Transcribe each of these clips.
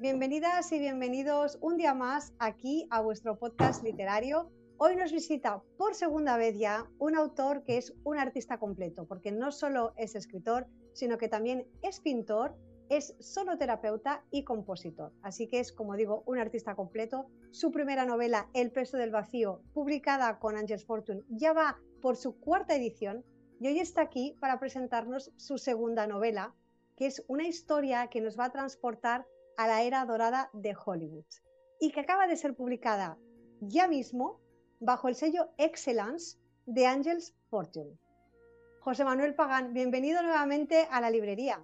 Bienvenidas y bienvenidos un día más aquí a vuestro podcast literario. Hoy nos visita por segunda vez ya un autor que es un artista completo, porque no solo es escritor, sino que también es pintor, es sonoterapeuta y compositor. Así que es, como digo, un artista completo. Su primera novela, El peso del vacío, publicada con Angels Fortune, ya va por su cuarta edición y hoy está aquí para presentarnos su segunda novela, que es una historia que nos va a transportar a la era dorada de Hollywood y que acaba de ser publicada ya mismo bajo el sello Excellence de Angels Fortune. José Manuel Pagán, bienvenido nuevamente a la librería.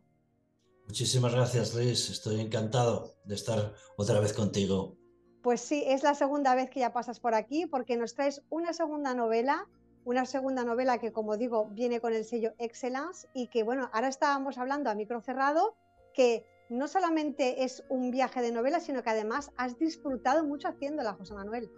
Muchísimas gracias, Liz. Estoy encantado de estar otra vez contigo. Pues sí, es la segunda vez que ya pasas por aquí porque nos traes una segunda novela, una segunda novela que, como digo, viene con el sello Excellence y que, bueno, ahora estábamos hablando a micro cerrado que no solamente es un viaje de novela, sino que además has disfrutado mucho haciéndola, José Manuel.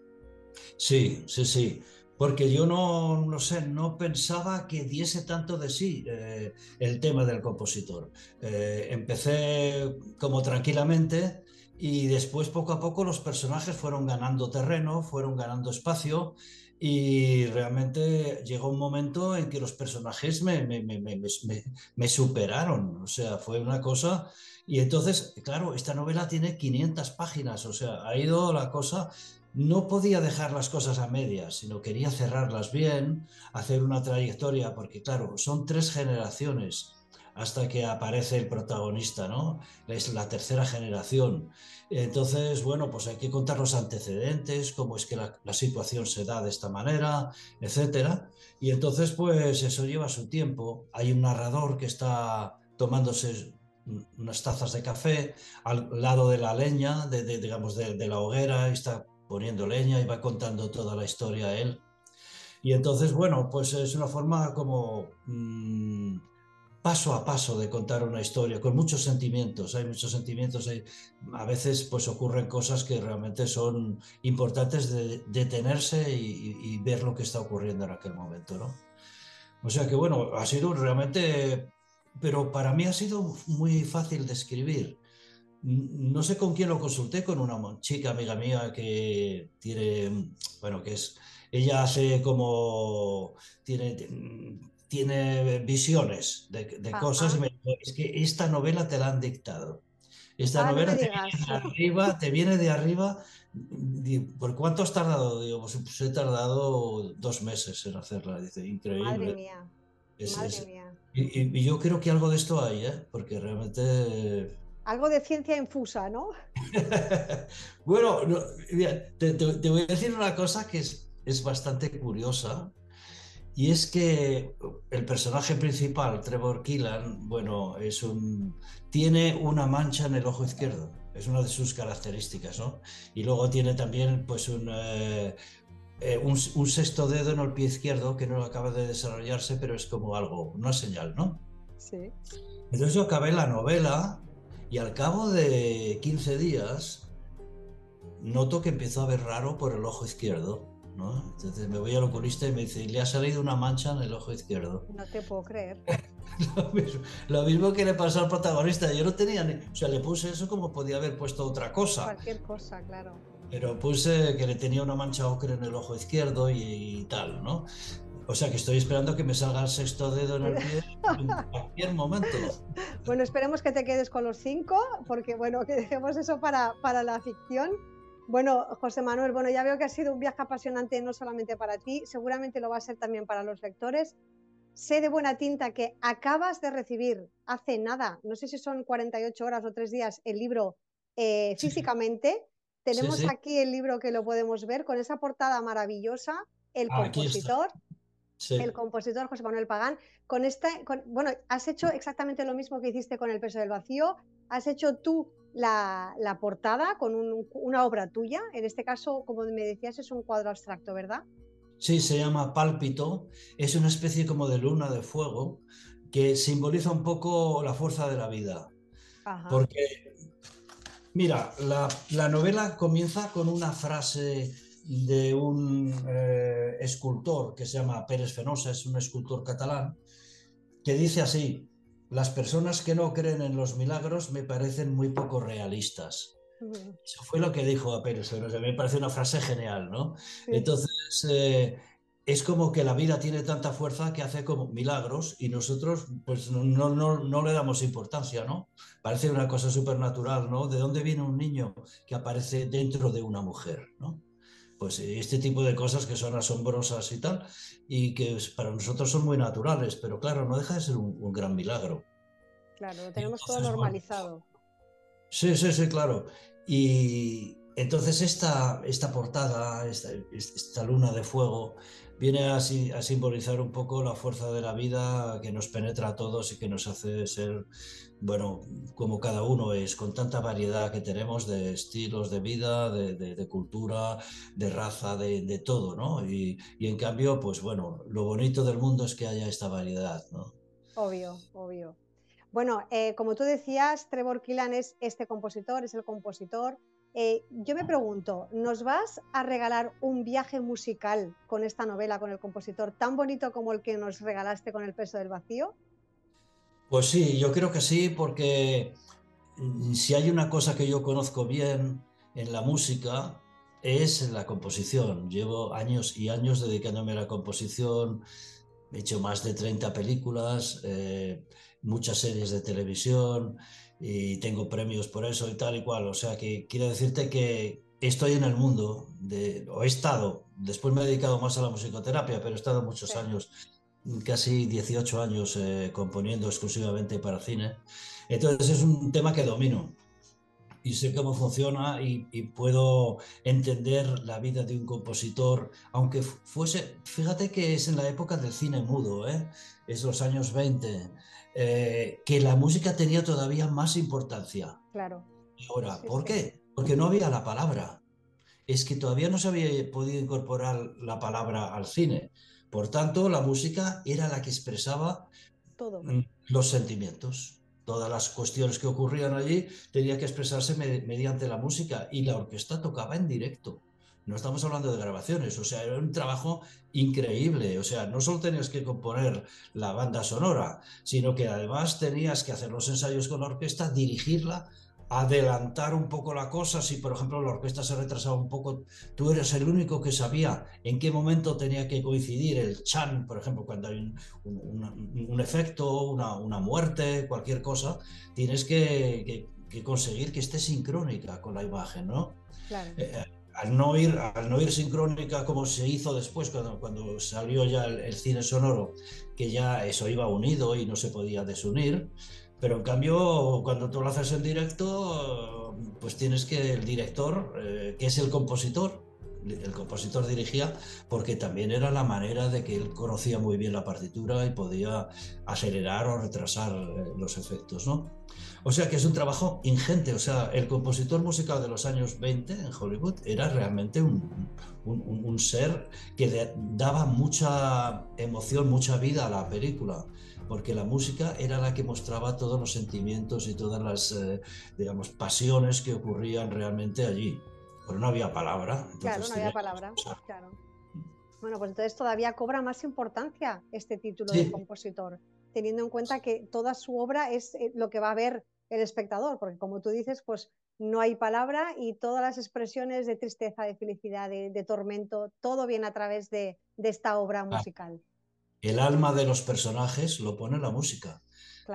Sí, sí, sí. Porque yo no, no sé, no pensaba que diese tanto de sí eh, el tema del compositor. Eh, empecé como tranquilamente y después poco a poco los personajes fueron ganando terreno, fueron ganando espacio y realmente llegó un momento en que los personajes me, me, me, me, superaron. O sea, fue una cosa... Y entonces, claro, esta novela tiene 500 páginas, o sea, ha ido la cosa... No podía dejar las cosas a medias, sino quería cerrarlas bien, hacer una trayectoria, porque claro, son tres generaciones hasta que aparece el protagonista, ¿no? Es la tercera generación. Entonces, bueno, pues hay que contar los antecedentes, cómo es que la, situación se da de esta manera, etcétera. Y entonces, pues eso lleva su tiempo. Hay un narrador que está tomándose unas tazas de café al lado de la leña, de, digamos, de, la hoguera, y está poniendo leña y va contando toda la historia a él. Y entonces, bueno, pues es una forma como... Mm, paso a paso de contar una historia, con muchos sentimientos, hay muchos sentimientos, a veces pues ocurren cosas que realmente son importantes de detenerse y, ver lo que está ocurriendo en aquel momento, ¿no? O sea que bueno, ha sido realmente, pero para mí ha sido muy fácil de escribir. No sé con quién lo consulté, con una chica amiga mía que tiene, bueno, que es, ella hace como, tiene tiene visiones de, cosas y me dijo, es que esta novela te la han dictado. Esta ah, novela te viene, de arriba, te viene de arriba. ¿Por cuánto has tardado? Digo, pues, pues, he tardado dos meses en hacerla. Dice, increíble. Madre mía. Madre mía. Y, yo creo que algo de esto hay, ¿eh? porque realmente... Algo de ciencia infusa, ¿no? bueno, te, te, voy a decir una cosa que es, es bastante curiosa y es que el personaje principal, Trevor Killan, bueno, es un, tiene una mancha en el ojo izquierdo, es una de sus características, ¿no? Y luego tiene también pues un, eh, eh, un, sexto dedo en el pie izquierdo que no acaba de desarrollarse, pero es como algo, una señal, ¿no? Sí. Entonces yo acabé la novela y al cabo de 15 días noto que empezó a ver raro por el ojo izquierdo entonces me voy al oculista y me dice, le ha salido una mancha en el ojo izquierdo. No te puedo creer. lo, mismo, que le pasó al protagonista. Yo no tenía ni... O sea, le puse eso como podía haber puesto otra cosa. Cualquier cosa, claro. Pero puse que le tenía una mancha ocre en el ojo izquierdo y, tal, ¿no? O sea que estoy esperando que me salga el sexto dedo en el pie en cualquier momento. Bueno, esperemos que te quedes con los cinco, porque bueno, que dejemos eso para, para la ficción. Bueno, José Manuel, bueno, ya veo que ha sido un viaje apasionante no solamente para ti, seguramente lo va a ser también para los lectores. Sé de buena tinta que acabas de recibir hace nada, no sé si son 48 horas o tres días, el libro eh, físicamente. Tenemos aquí el libro que lo podemos ver con esa portada maravillosa, El ah, compositor. El compositor José Manuel Pagán, con esta, bueno, has hecho exactamente lo mismo que hiciste con El peso del vacío, has hecho tú la, portada con una obra tuya. En este caso, como me decías, es un cuadro abstracto, ¿verdad? Sí, se llama Pálpito. Es una especie como de luna de fuego que simboliza un poco la fuerza de la vida. Porque, mira, la, novela comienza con una frase de un eh, escultor que se llama Pérez Fenosa, es un escultor catalán, que dice así, las personas que no creen en los milagros me parecen muy poco realistas. Eso fue lo que dijo a Pérez, me parece una frase genial, ¿no? Entonces, eh, es como que la vida tiene tanta fuerza que hace como milagros y nosotros pues no, no, no le damos importancia, ¿no? Parece una cosa supernatural, ¿no? ¿De dónde viene un niño que aparece dentro de una mujer, ¿no? Pues este tipo de cosas que son asombrosas y tal, y que para nosotros son muy naturales, pero claro, no deja de ser un, gran milagro. Claro, lo tenemos todo normalizado. sí, sí, sí, claro. Y entonces esta, esta portada, esta, esta luna de fuego, viene a, simbolizar un poco la fuerza de la vida que nos penetra a todos y que nos hace ser, bueno, como cada uno es, con tanta variedad que tenemos de estilos de vida, de, cultura, de raza, de, todo, ¿no? Y, en cambio, pues bueno, lo bonito del mundo es que haya esta variedad, ¿no? Obvio, obvio. Bueno, eh, como tú decías, Trevor Killan es este compositor, es el compositor eh, yo me pregunto, ¿nos vas a regalar un viaje musical con esta novela, con el compositor, tan bonito como el que nos regalaste con El peso del vacío? Pues sí, yo creo que sí, porque mm, si hay una cosa que yo conozco bien en la música, es la composición. Llevo años y años dedicándome a la composición, he hecho más de 30 películas, eh, muchas series de televisión y tengo premios por eso y tal y cual. O sea que quiero decirte que estoy en el mundo, de, o he estado, después me he dedicado más a la musicoterapia, pero he estado muchos años, casi 18 años eh, componiendo exclusivamente para cine. Entonces es un tema que domino y sé cómo funciona y, puedo entender la vida de un compositor, aunque fuese, fíjate que es en la época del cine mudo, ¿eh? es los años 20, eh, que la música tenía todavía más importancia. Claro. Ahora, ¿por qué? Porque no había la palabra. Es que todavía no se había podido incorporar la palabra al cine. Por tanto, la música era la que expresaba Todo. los sentimientos todas las cuestiones que ocurrían allí tenía que expresarse mediante la música y la orquesta tocaba en directo. No estamos hablando de grabaciones, o sea, era un trabajo increíble. O sea, no solo tenías que componer la banda sonora, sino que además tenías que hacer los ensayos con la orquesta, dirigirla, adelantar un poco la cosa. Si, por ejemplo, la orquesta se retrasaba un poco, tú eres el único que sabía en qué momento tenía que coincidir el chan, por ejemplo, cuando hay un, efecto, una, muerte, cualquier cosa, tienes que, conseguir que esté sincrónica con la imagen, ¿no? Claro. Eh, al no, ir, al no ir sincrónica como se hizo después, cuando, cuando salió ya el, cine sonoro, que ya eso iba unido y no se podía desunir, pero en cambio, cuando tú lo haces en directo, pues tienes que el director, eh, que es el compositor, el compositor dirigía porque también era la manera de que él conocía muy bien la partitura y podía acelerar o retrasar eh, los efectos, ¿no? O sea que es un trabajo ingente, o sea, el compositor musical de los años 20 en Hollywood era realmente un, ser que daba mucha emoción, mucha vida a la película porque la música era la que mostraba todos los sentimientos y todas las, eh, digamos, pasiones que ocurrían realmente allí pero no había palabra. Claro, no había palabra, claro. Bueno, pues entonces todavía cobra más importancia este título de compositor, teniendo en cuenta que toda su obra es eh, lo que va a ver el espectador, porque como tú dices, pues no hay palabra y todas las expresiones de tristeza, de felicidad, de, tormento, todo viene a través de, esta obra musical. El alma de los personajes lo pone la música.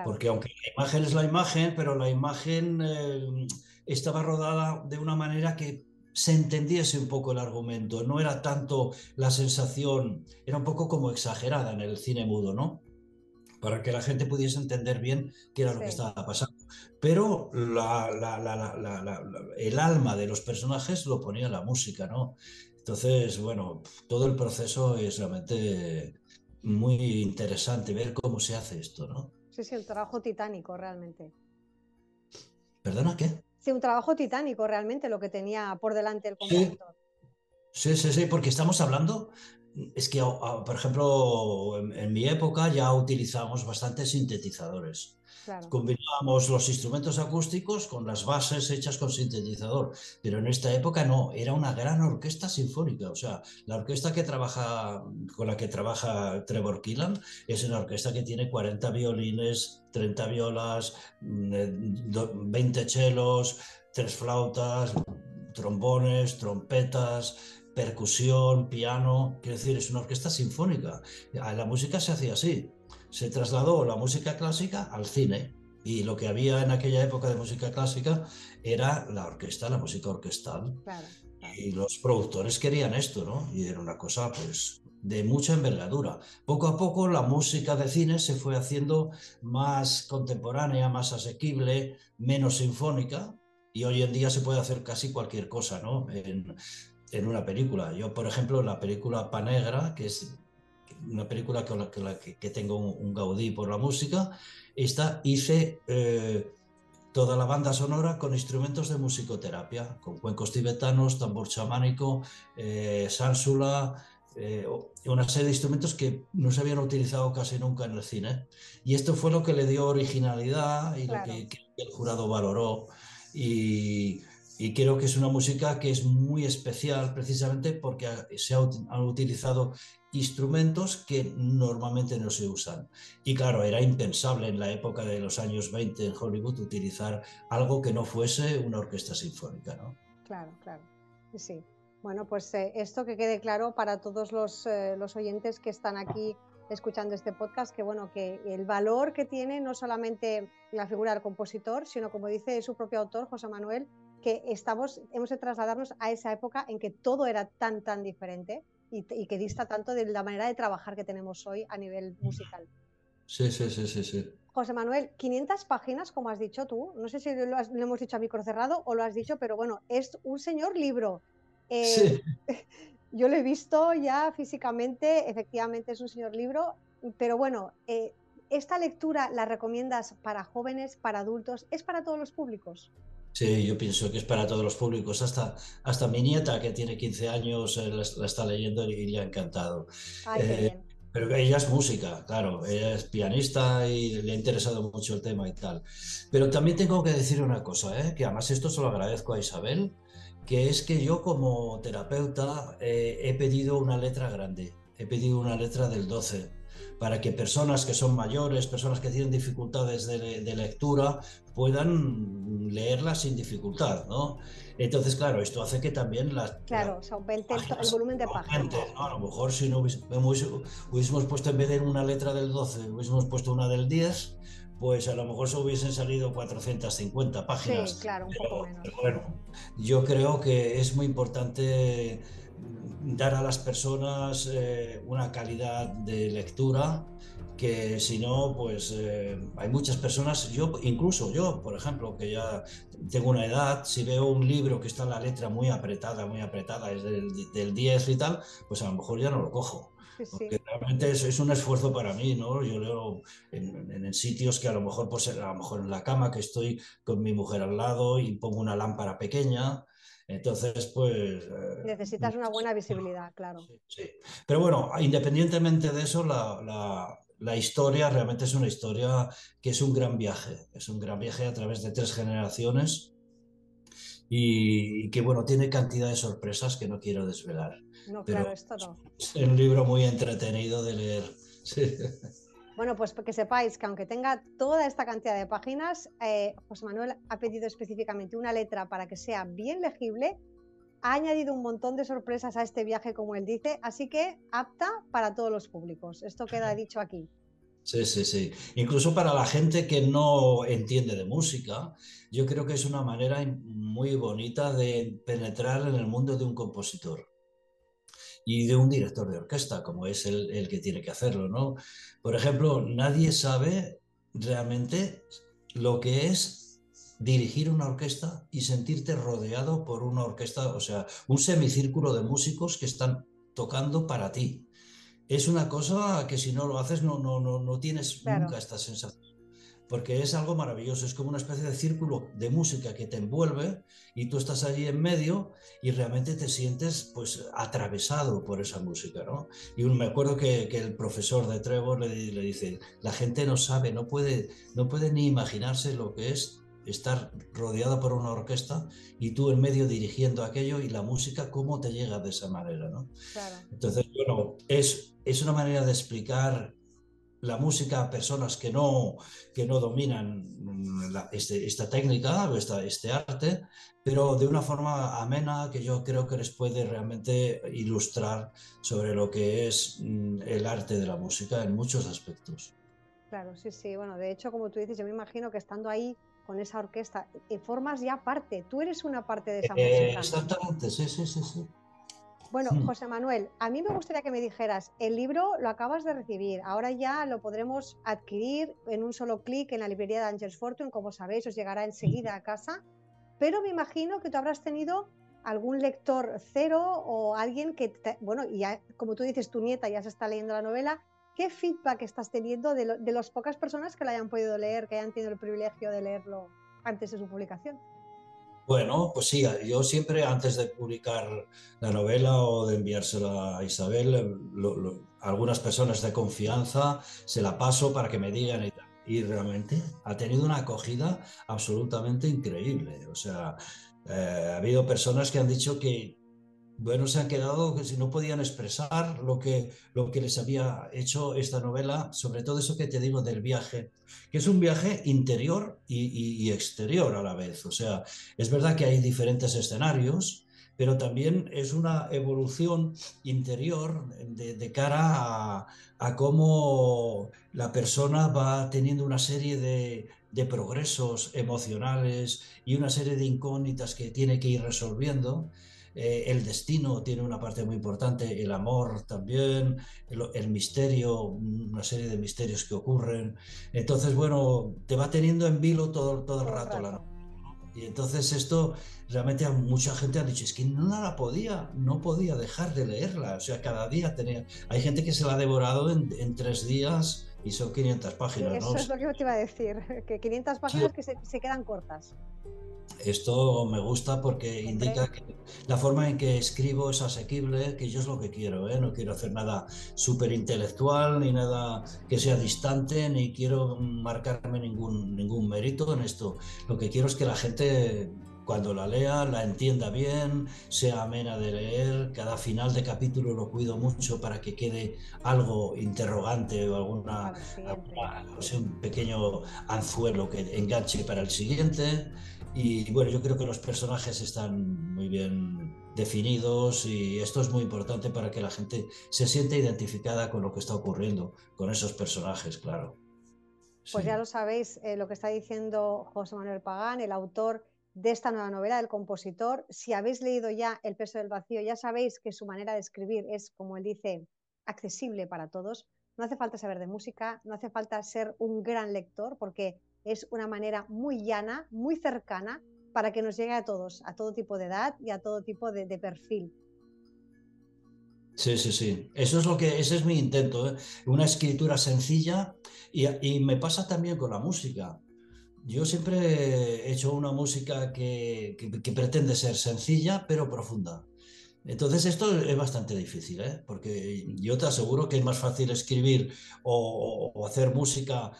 Porque aunque la imagen es la imagen, pero la imagen eh, estaba rodada de una manera que se entendiese un poco el argumento, no era tanto la sensación, era un poco como exagerada en el cine mudo, ¿no? Para que la gente pudiese entender bien qué era lo que estaba pasando. Pero el alma de los personajes lo ponía la música, ¿no? Entonces, bueno, todo el proceso es realmente muy interesante ver cómo se hace esto, ¿no? Sí, sí, el trabajo titánico realmente. ¿Perdona qué? Sí, un trabajo titánico realmente lo que tenía por delante el compositor. Sí, sí, sí, porque estamos hablando, es que, por ejemplo, en, mi época ya utilizamos bastantes sintetizadores. Combinábamos los instrumentos acústicos con las bases hechas con sintetizador, pero en esta época no, era una gran orquesta sinfónica. O sea, la orquesta que trabaja, con la que trabaja Trevor Killan es una orquesta que tiene 40 violines, 30 violas, 20 mm, eh, chelos, tres flautas, trombones, trompetas, percusión, piano, quiero decir, es una orquesta sinfónica. La música se hacía así. Se trasladó la música clásica al cine y lo que había en aquella época de música clásica era la orquesta, la música orquestal. Y los productores querían esto, ¿no? Y era una cosa, pues, de mucha envergadura. Poco a poco la música de cine se fue haciendo más contemporánea, más asequible, menos sinfónica, y hoy en día se puede hacer casi cualquier cosa, ¿no? En, en una película. Yo, por ejemplo, la película Panegra, que es una película con la que, que, tengo un, gaudí por la música, esta hice eh, toda la banda sonora con instrumentos de musicoterapia, con cuencos tibetanos, tambor chamánico, eh, sánsula, eh, una serie de instrumentos que no se habían utilizado casi nunca en el cine. Y esto fue lo que le dio originalidad y lo que, que, el jurado valoró. Y, y creo que es una música que es muy especial precisamente porque se han utilizado instrumentos que normalmente no se usan. Y claro, era impensable en la época de los años 20 en Hollywood utilizar algo que no fuese una orquesta sinfónica, ¿no? Claro, claro. Sí. Bueno, pues eh, esto que quede claro para todos los, eh, los oyentes que están aquí escuchando este podcast, que bueno, que el valor que tiene no solamente la figura del compositor, sino como dice su propio autor, José Manuel, que estamos, hemos de trasladarnos a esa época en que todo era tan, tan diferente y, que dista tanto de la manera de trabajar que tenemos hoy a nivel musical. Sí, sí, sí, sí, sí. José Manuel, 500 páginas, como has dicho tú, no sé si lo, hemos dicho a micro cerrado o lo has dicho, pero bueno, es un señor libro. Eh, sí. Yo lo he visto ya físicamente, efectivamente es un señor libro, pero bueno, eh, ¿esta lectura la recomiendas para jóvenes, para adultos? ¿Es para todos los públicos? Sí, yo pienso que es para todos los públicos. Hasta, hasta mi nieta, que tiene 15 años, eh, la, está leyendo y le ha encantado. Eh, pero ella es música, claro, ella es pianista y le ha interesado mucho el tema y tal. Pero también tengo que decir una cosa, ¿eh? que además esto se lo agradezco a Isabel, que es que yo como terapeuta he pedido una letra grande, he pedido una letra del 12 para que personas que son mayores, personas que tienen dificultades de, lectura, puedan leerla sin dificultad, ¿no? Entonces, claro, esto hace que también las... Claro, el, volumen de páginas. A lo mejor si no hubiésemos, puesto en vez de una letra del 12, hubiésemos puesto una del 10, pues a lo mejor se hubiesen salido 450 páginas. Sí, claro, un poco menos. Pero bueno, yo creo que es muy importante dar a las personas eh, una calidad de lectura que si no, pues eh, hay muchas personas, yo incluso yo, por ejemplo, que ya tengo una edad, si veo un libro que está la letra muy apretada, muy apretada, es del, del 10 y tal, pues a lo mejor ya no lo cojo. Porque realmente es, es, un esfuerzo para mí, ¿no? Yo leo en, en, sitios que a lo mejor, pues a lo mejor en la cama que estoy con mi mujer al lado y pongo una lámpara pequeña, entonces, pues... Eh, Necesitas una buena visibilidad, claro. Sí, Pero bueno, independientemente de eso, la, historia realmente es una historia que es un gran viaje. Es un gran viaje a través de tres generaciones y, que, bueno, tiene cantidad de sorpresas que no quiero desvelar. No, claro, esto no. Es un libro muy entretenido de leer. Sí. Bueno, pues que sepáis que aunque tenga toda esta cantidad de páginas, eh, José Manuel ha pedido específicamente una letra para que sea bien legible, ha añadido un montón de sorpresas a este viaje, como él dice, así que apta para todos los públicos. Esto queda dicho aquí. Sí, sí, sí. Incluso para la gente que no entiende de música, yo creo que es una manera muy bonita de penetrar en el mundo de un compositor y de un director de orquesta, como es el, el que tiene que hacerlo, ¿no? Por ejemplo, nadie sabe realmente lo que es dirigir una orquesta y sentirte rodeado por una orquesta, o sea, un semicírculo de músicos que están tocando para ti. Es una cosa que si no lo haces no, no, no, no tienes nunca esta sensación porque es algo maravilloso, es como una especie de círculo de música que te envuelve y tú estás allí en medio y realmente te sientes pues atravesado por esa música, ¿no? Y me acuerdo que, el profesor de Trevor le, le, dice, la gente no sabe, no puede, no puede ni imaginarse lo que es estar rodeado por una orquesta y tú en medio dirigiendo aquello y la música, cómo te llega de esa manera, ¿no? Entonces, bueno, es, es una manera de explicar la música a personas que no, que no dominan este, esta técnica, esta, este arte, pero de una forma amena que yo creo que les puede realmente ilustrar sobre lo que es mm, el arte de la música en muchos aspectos. Claro, sí, sí. Bueno, de hecho, como tú dices, yo me imagino que estando ahí con esa orquesta, eh, formas ya parte, tú eres una parte de esa música. Exactamente, sí, sí, sí, sí. Bueno, José Manuel, a mí me gustaría que me dijeras, el libro lo acabas de recibir, ahora ya lo podremos adquirir en un solo clic en la librería de Angels Fortune, como sabéis, os llegará enseguida a casa, pero me imagino que tú habrás tenido algún lector cero o alguien que, bueno, y ya, como tú dices, tu nieta ya se está leyendo la novela, ¿qué feedback estás teniendo de, de las pocas personas que la hayan podido leer, que hayan tenido el privilegio de leerlo antes de su publicación? Bueno, pues sí, yo siempre antes de publicar la novela o de enviársela a Isabel, eh, algunas personas de confianza se la paso para que me digan y Y realmente ha tenido una acogida absolutamente increíble. O sea, eh, ha habido personas que han dicho que, bueno, se han quedado que si no podían expresar lo que, lo que les había hecho esta novela, sobre todo eso que te digo del viaje, que es un viaje interior y, exterior a la vez. O sea, es verdad que hay diferentes escenarios, pero también es una evolución interior de, cara a, cómo la persona va teniendo una serie de, de progresos emocionales y una serie de incógnitas que tiene que ir resolviendo eh, el destino tiene una parte muy importante, el amor también, el, misterio, una serie de misterios que ocurren. Entonces, bueno, te va teniendo en vilo todo, todo el rato la Y entonces esto realmente a mucha gente ha dicho, es que no la podía, no podía dejar de leerla. O sea, cada día tenía... Hay gente que se la ha devorado en, tres días y son 500 páginas. eso es lo que te iba a decir, que 500 páginas que se, se quedan cortas. Esto me gusta porque indica que la forma en que escribo es asequible, que yo es lo que quiero, ¿eh? no quiero hacer nada súper intelectual ni nada que sea distante, ni quiero marcarme ningún, ningún mérito en esto. Lo que quiero es que la gente cuando la lea la entienda bien, sea amena de leer, cada final de capítulo lo cuido mucho para que quede algo interrogante o alguna, un pequeño anzuelo que enganche para el siguiente. Y bueno, yo creo que los personajes están muy bien definidos y esto es muy importante para que la gente se sienta identificada con lo que está ocurriendo con esos personajes, claro. Pues ya lo sabéis, eh, lo que está diciendo José Manuel Pagán, el autor de esta nueva novela, del compositor. Si habéis leído ya El peso del vacío, ya sabéis que su manera de escribir es, como él dice, accesible para todos. No hace falta saber de música, no hace falta ser un gran lector, porque es una manera muy llana, muy cercana, para que nos llegue a todos, a todo tipo de edad y a todo tipo de, perfil. Sí, sí, sí. Eso es lo que, ese es mi intento, ¿eh? una escritura sencilla y, me pasa también con la música. Yo siempre he hecho una música que, pretende ser sencilla pero profunda. Entonces esto es bastante difícil, ¿eh? porque yo te aseguro que es más fácil escribir o hacer música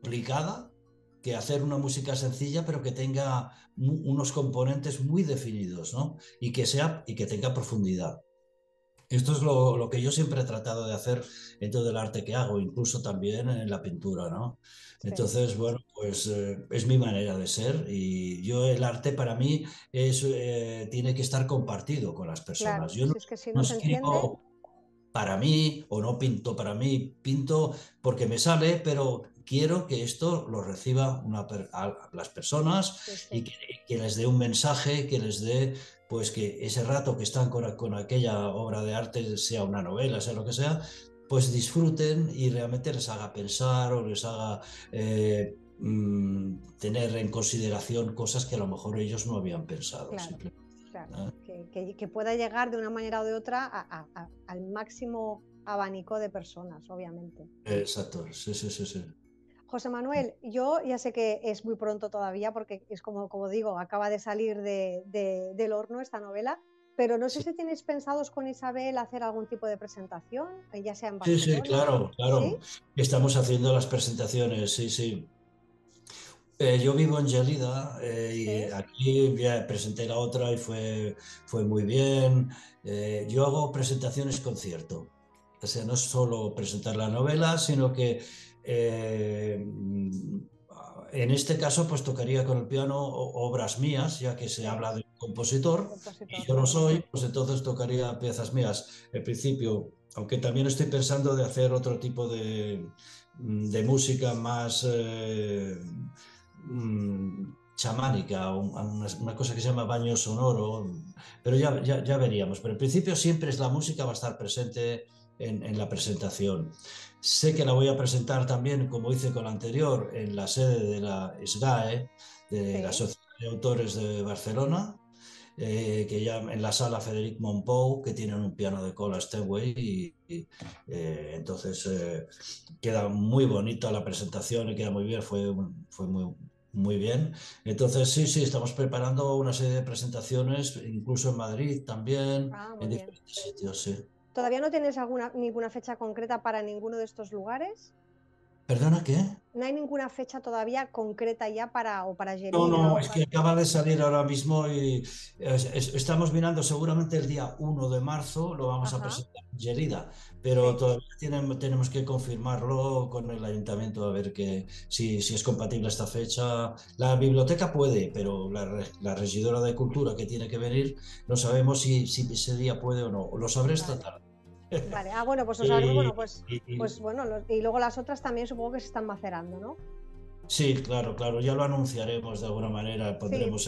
complicada que hacer una música sencilla, pero que tenga unos componentes muy definidos, ¿no? Y que sea y que tenga profundidad. Esto es lo, que yo siempre he tratado de hacer en todo el arte que hago, incluso también en la pintura, ¿no? Entonces, bueno, pues eh, es mi manera de ser y yo el arte para mí es, eh, tiene que estar compartido con las personas. yo no, no escribo para mí o no pinto para mí, pinto porque me sale, pero quiero que esto lo reciba una, las personas y que, les dé un mensaje, que les dé, pues que ese rato que están con, aquella obra de arte, sea una novela, sea lo que sea, pues disfruten y realmente les haga pensar o les haga eh, mm, tener en consideración cosas que a lo mejor ellos no habían pensado. ¿Ah? que, pueda llegar de una manera o de otra al máximo abanico de personas, obviamente. Exacto, sí, sí, sí, sí. José Manuel, yo ya sé que es muy pronto todavía porque es como, como digo, acaba de salir del horno esta novela, pero no sé si tenéis pensados con Isabel hacer algún tipo de presentación, ya sea en Sí, sí, claro, claro. Estamos haciendo las presentaciones, sí, sí. Eh, yo vivo en Gelida eh, y aquí ya presenté la otra y fue, fue muy bien. Eh, yo hago presentaciones concierto. O sea, no solo presentar la novela, sino que eh, en este caso, pues tocaría con el piano obras mías, ya que se habla de un compositor, y yo no soy, pues entonces tocaría piezas mías. En principio, aunque también estoy pensando de hacer otro tipo de, música más eh, mm, chamánica, una, cosa que se llama baño sonoro, pero ya, ya, veríamos. Pero en principio siempre es la música va a estar presente en, la presentación. Sé que la voy a presentar también, como hice con la anterior, en la sede de la SGAE, de la Sociedad de Autores de Barcelona, eh, que ya en la sala Federic Monpou, que tienen un piano de cola Steinway, y, eh, entonces eh, queda muy bonita la presentación y queda muy bien, fue, fue muy, muy bien. Entonces, sí, sí, estamos preparando una serie de presentaciones, incluso en Madrid también, ah, en diferentes sitios, sí. ¿Todavía no tienes alguna, ninguna fecha concreta para ninguno de estos lugares? ¿Perdona qué? No hay ninguna fecha todavía concreta ya para o para No, no, es que acaba de salir ahora mismo y estamos mirando seguramente el día 1 de marzo lo vamos a presentar en Gerida, pero todavía tenemos, que confirmarlo con el ayuntamiento a ver que, si, si es compatible esta fecha. La biblioteca puede, pero la, regidora de cultura que tiene que venir no sabemos si, si ese día puede o no. Lo sabré esta tarde. Vale, ah, bueno, pues, bueno, pues, pues bueno, y luego las otras también supongo que se están macerando, ¿no? Sí, claro, claro, ya lo anunciaremos de alguna manera, pondremos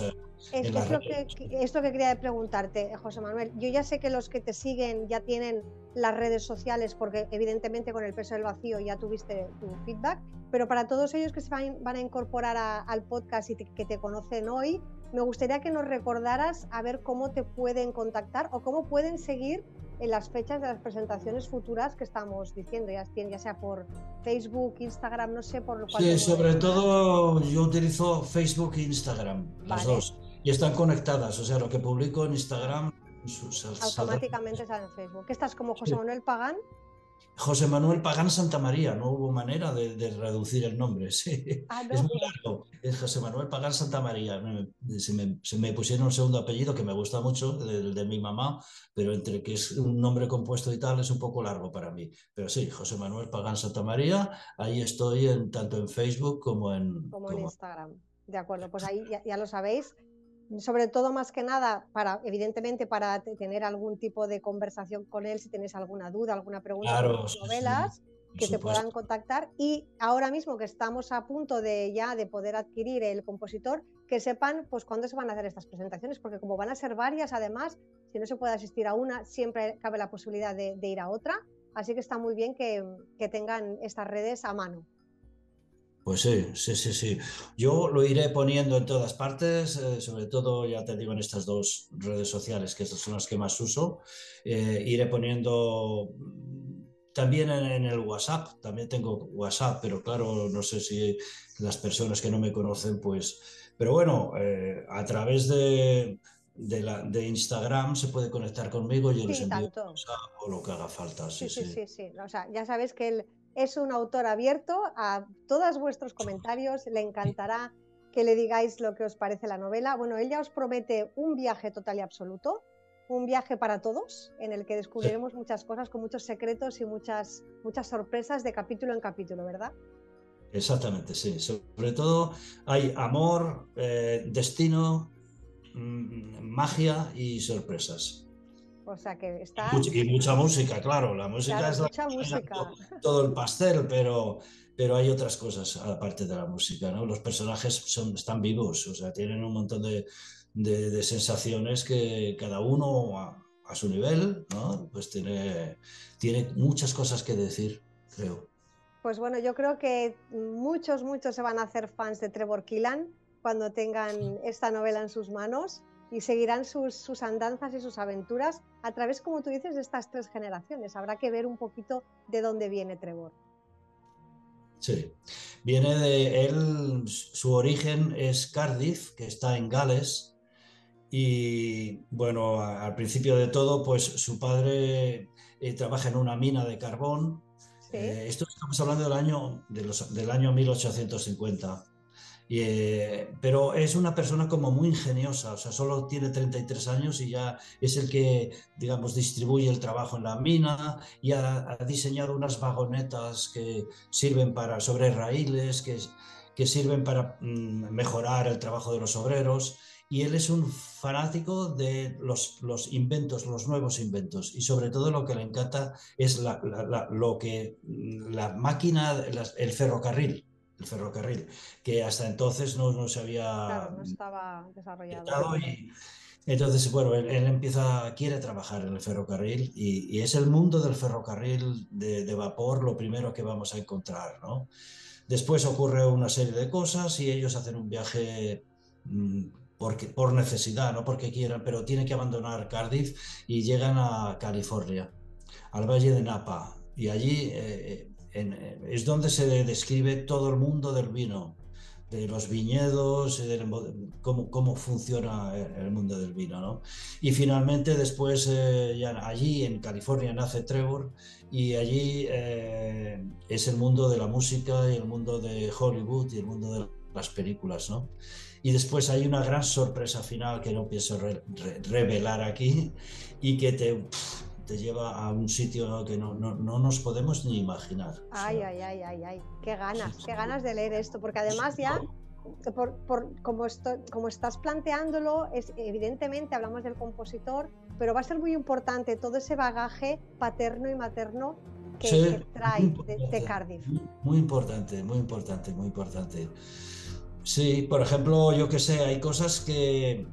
en la esto, que, esto que quería preguntarte, José Manuel. Yo ya sé que los que te siguen ya tienen las redes sociales, porque evidentemente con el peso del vacío ya tuviste tu feedback, pero para todos ellos que se van, a incorporar al podcast y que te conocen hoy, me gustaría que nos recordaras a ver cómo te pueden contactar o cómo pueden seguir en las fechas de las presentaciones futuras que estamos diciendo, ya, ya sea por Facebook, Instagram, no sé por lo cual. Sí, sobre todo yo utilizo Facebook e Instagram, las dos, y están conectadas, o sea, lo que publico en Instagram. Automáticamente sale en Facebook. ¿Qué estás como José Manuel Pagán? José Manuel Pagán Santa María, no hubo manera de, reducir el nombre, sí. Ah, es muy largo, es José Manuel Pagán Santa María. Se me, pusieron un segundo apellido que me gusta mucho, el de, mi mamá, pero entre que es un nombre compuesto y tal es un poco largo para mí. Pero sí, José Manuel Pagán Santa María, ahí estoy en, tanto en Facebook como en... Como, en Instagram. De acuerdo, pues ahí ya lo sabéis sobre todo más que nada para evidentemente para tener algún tipo de conversación con él si tenéis alguna duda alguna pregunta sobre novelas que te puedan contactar. Y ahora mismo que estamos a punto de ya de poder adquirir el compositor que sepan pues cuándo se van a hacer estas presentaciones porque como van a ser varias además si no se puede asistir a una siempre cabe la posibilidad de, ir a otra. Así que está muy bien que tengan estas redes a mano pues sí, sí, sí, sí. Yo lo iré poniendo en todas partes, eh, sobre todo, ya te digo, en estas dos redes sociales, que estas son las que más uso. Eh, iré poniendo mm, también en, el WhatsApp, también tengo WhatsApp, pero claro, no sé si las personas que no me conocen, pues... Pero bueno, eh, a través de, de, Instagram se puede conectar conmigo yo les envío o lo que haga falta. Sí sí, sí, sí, O sea, ya sabes que el es un autor abierto a todos vuestros comentarios. Le encantará que le digáis lo que os parece la novela. Bueno, él ya os promete un viaje total y absoluto, un viaje para todos, en el que descubriremos muchas cosas con muchos secretos y muchas, muchas sorpresas de capítulo en capítulo, ¿verdad? Exactamente, sí. Sobre todo hay amor, eh, destino, mm, magia y sorpresas. O sea que está... Y mucha música, claro, la música es mucha música. Todo, el pastel, pero, pero hay otras cosas aparte de la música, ¿no? Los personajes son, están vivos, o sea, tienen un montón de, de, sensaciones que cada uno a, su nivel, ¿no? Pues tiene, tiene muchas cosas que decir, creo. Pues bueno, yo creo que muchos, muchos se van a hacer fans de Trevor Killan cuando tengan esta novela en sus manos y seguirán sus, andanzas y sus aventuras a través, como tú dices, de estas tres generaciones. Habrá que ver un poquito de dónde viene Trevor. Sí, viene de él, su origen es Cardiff, que está en Gales, y bueno, al principio de todo, pues su padre eh, trabaja en una mina de carbón. Eh, esto estamos hablando del año, de los, del año 1850 eh, pero es una persona como muy ingeniosa, o sea, solo tiene 33 años y ya es el que, digamos, distribuye el trabajo en la mina y ha, diseñado unas vagonetas que sirven para, sobre raíles, que, que sirven para mm, mejorar el trabajo de los obreros. Y él es un fanático de los, los inventos, los nuevos inventos. Y sobre todo lo que le encanta es lo que, la máquina, el ferrocarril el ferrocarril, que hasta entonces no, no se había... Claro, no estaba desarrollado. Y, entonces, bueno, él, empieza, quiere trabajar en el ferrocarril y, es el mundo del ferrocarril de, vapor lo primero que vamos a encontrar, ¿no? Después ocurre una serie de cosas y ellos hacen un viaje mm, porque, por necesidad, no porque quieran, pero tienen que abandonar Cardiff y llegan a California, al Valle de Napa. Y allí eh, es donde se describe todo el mundo del vino, de los viñedos, de cómo, cómo, funciona el mundo del vino. ¿no? Y finalmente después, eh, ya allí en California nace Trevor y allí eh, es el mundo de la música y el mundo de Hollywood y el mundo de las películas. ¿no? Y después hay una gran sorpresa final que no pienso revelar aquí y que te te lleva a un sitio que no, no, no nos podemos ni imaginar. Ay, ay, ay, ay, ay, qué ganas, qué ganas de leer esto, porque además ya, por, por, como, esto, como estás planteándolo, es, evidentemente hablamos del compositor, pero va a ser muy importante todo ese bagaje paterno y materno que, trae de, Cardiff. Muy importante, muy importante, muy importante. Sí, por ejemplo, yo que sé, hay cosas que...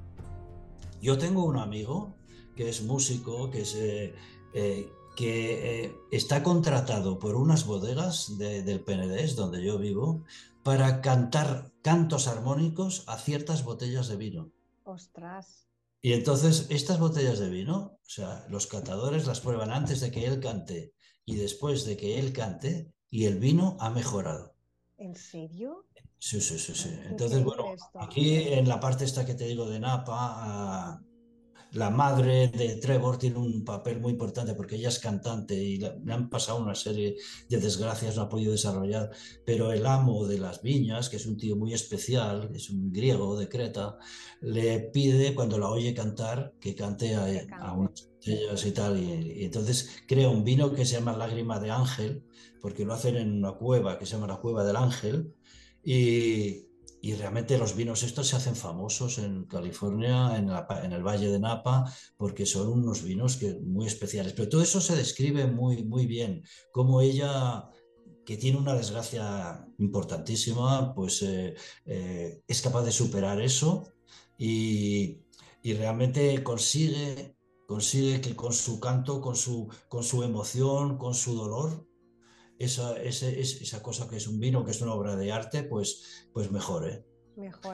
Yo tengo un amigo que es músico, que, es, eh, eh, que eh, está contratado por unas bodegas del PNDES, donde yo vivo, para cantar cantos armónicos a ciertas botellas de vino. Ostras. Y entonces estas botellas de vino, o sea, los catadores las prueban antes de que él cante y después de que él cante y el vino ha mejorado. ¿En serio? Sí, sí, sí, sí. Entonces, bueno, aquí en la parte esta que te digo de Napa, ah, la madre de Trevor tiene un papel muy importante porque ella es cantante y le han pasado una serie de desgracias, no ha podido desarrollar, pero el amo de las viñas, que es un tío muy especial, es un griego de Creta, le pide cuando la oye cantar que cante a, unas ellas y tal, y, entonces crea un vino que se llama Lágrima de Ángel, porque lo hacen en una cueva que se llama la Cueva del Ángel, y, y realmente los vinos estos se hacen famosos en California, en, el Valle de Napa, porque son unos vinos que, muy especiales. Pero todo eso se describe muy, muy bien, como ella que tiene una desgracia importantísima, pues eh, eh, es capaz de superar eso y, realmente consigue, consigue que con su canto, con su, con su emoción, con su dolor, esa, esa cosa que es un vino, que es una obra de arte, pues, pues mejore.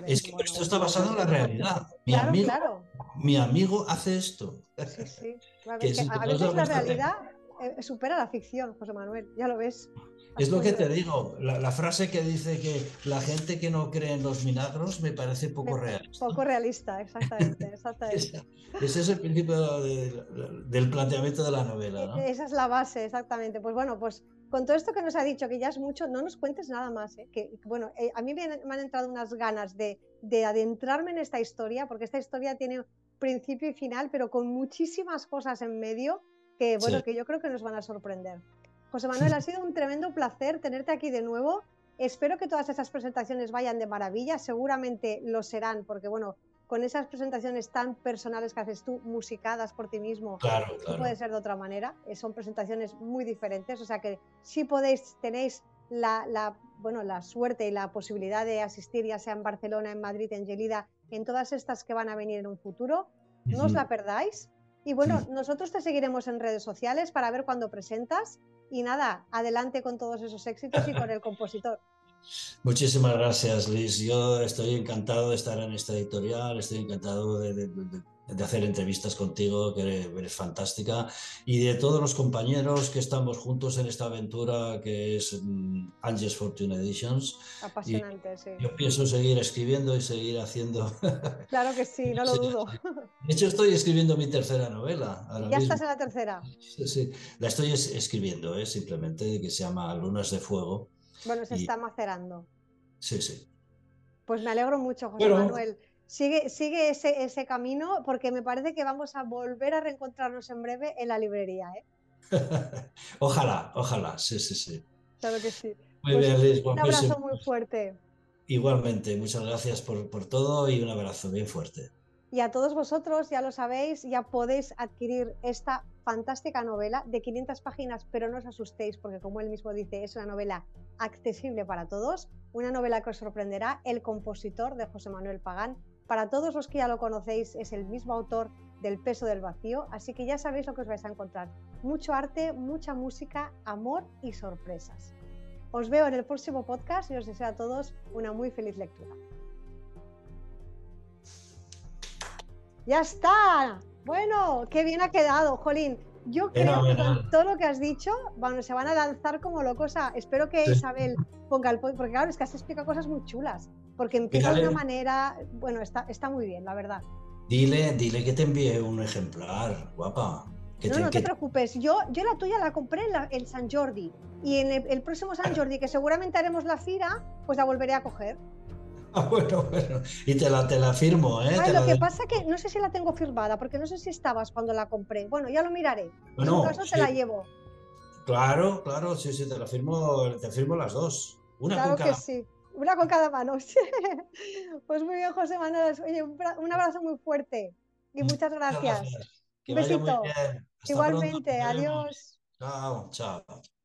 es que esto está basado en la realidad. Mi, amigo, mi amigo hace esto. Sí, sí. a veces la realidad eh, supera la ficción, José Manuel, ya lo ves. Es lo que te digo, la, frase que dice que la gente que no cree en los milagros me parece poco realista. Poco realista, exactamente. ese es el principio del planteamiento de la novela. ¿no? Esa es la base, exactamente. Pues bueno, pues con todo esto que nos ha dicho, que ya es mucho, no nos cuentes nada más. ¿eh? Que, bueno, eh, a mí me han, entrado unas ganas de, adentrarme en esta historia, porque esta historia tiene principio y final, pero con muchísimas cosas en medio que, bueno, que yo creo que nos van a sorprender. José Manuel, ha sido un tremendo placer tenerte aquí de nuevo. Espero que todas esas presentaciones vayan de maravilla, seguramente lo serán, porque bueno, con esas presentaciones tan personales que haces tú, musicadas por ti mismo, no puede ser de otra manera. Eh, son presentaciones muy diferentes, o sea que si podéis, tenéis la, bueno, la suerte y la posibilidad de asistir, ya sea en Barcelona, en Madrid, en Gelida, en todas estas que van a venir en un futuro, no os la perdáis. Y bueno, nosotros te seguiremos en redes sociales para ver cuándo presentas. Y nada, adelante con todos esos éxitos y con el compositor. Muchísimas gracias, Liz. Yo estoy encantado de estar en esta editorial, estoy encantado de, hacer entrevistas contigo, que eres fantástica, y de todos los compañeros que estamos juntos en esta aventura que es mm, Angels Fortune Editions. Apasionante, sí. Yo pienso seguir escribiendo y seguir haciendo. Claro que sí, no lo dudo. De hecho, estoy escribiendo mi tercera novela. ¿Ya estás en la tercera? Sí, sí. La estoy escribiendo, ¿eh? simplemente, que se llama Lunas de Fuego bueno, se está macerando. Sí, sí. Pues me alegro mucho, José Manuel. Sigue, sigue ese, ese, camino porque me parece que vamos a volver a reencontrarnos en breve en la librería. ¿eh? ojalá, ojalá, sí, sí, sí. Claro que sí. Muy pues bien, Liz. Un abrazo muy fuerte. Igualmente, muchas gracias por, por todo y un abrazo bien fuerte. Y a todos vosotros, ya lo sabéis, ya podéis adquirir esta fantástica novela de 500 páginas, pero no os asustéis porque como él mismo dice, es una novela accesible para todos, una novela que os sorprenderá, El compositor de José Manuel Pagán, para todos los que ya lo conocéis, es el mismo autor del peso del vacío, así que ya sabéis lo que os vais a encontrar. Mucho arte, mucha música, amor y sorpresas. Os veo en el próximo podcast y os deseo a todos una muy feliz lectura. Ya está. Bueno, qué bien ha quedado, Jolín. Yo creo que con todo lo que has dicho, bueno, se van a lanzar como locos. espero que Isabel ponga el porque claro, es que has explicado cosas muy chulas porque empieza de una manera, bueno, está, está muy bien, la verdad. Dile, dile que te envíe un ejemplar, guapa. no, no te preocupes, yo, yo la tuya la compré en, San Jordi y en el, próximo San Jordi, que seguramente haremos la fira, pues la volveré a coger. Ah, bueno, bueno. Y te la, te la firmo, ¿eh? lo que pasa que no sé si la tengo firmada, porque no sé si estabas cuando la compré. Bueno, ya lo miraré. en un caso te la llevo. Claro, claro, sí, sí, te la firmo, te firmo las dos. Una claro que sí. Una con cada mano. pues muy bien, José Manuel. Oye, un abrazo muy fuerte y muchas gracias. Un besito. Igualmente, adiós. Chao, chao.